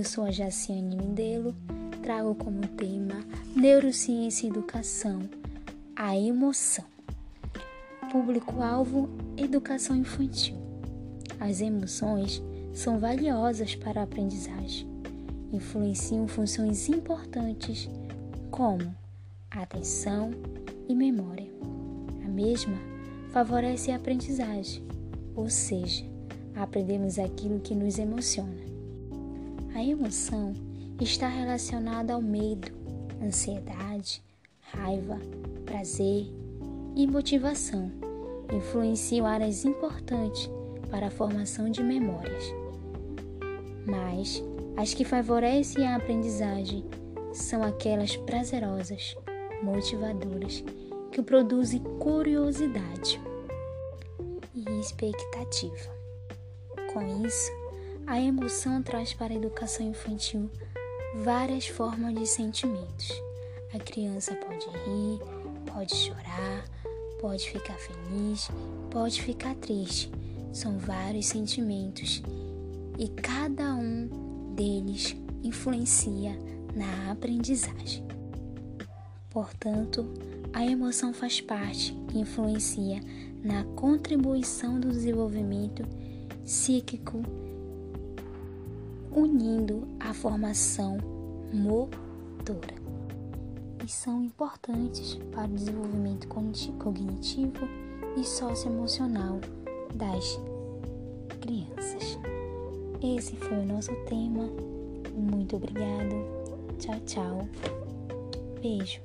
Eu sou a Jaciane Mindelo, trago como tema Neurociência e Educação, a emoção. Público-alvo: Educação infantil. As emoções são valiosas para a aprendizagem. Influenciam funções importantes como atenção e memória. A mesma favorece a aprendizagem, ou seja, aprendemos aquilo que nos emociona. A emoção está relacionada ao medo, ansiedade, raiva, prazer e motivação. Influenciam áreas importantes para a formação de memórias. Mas as que favorecem a aprendizagem são aquelas prazerosas, motivadoras, que produzem curiosidade e expectativa. Com isso, a emoção traz para a educação infantil várias formas de sentimentos. A criança pode rir, pode chorar, pode ficar feliz, pode ficar triste. São vários sentimentos e cada um deles influencia na aprendizagem. Portanto, a emoção faz parte e influencia na contribuição do desenvolvimento psíquico, unindo a formação motora. E são importantes para o desenvolvimento cognitivo e socioemocional das crianças. Esse foi o nosso tema. Muito obrigado. Tchau, tchau. Beijo.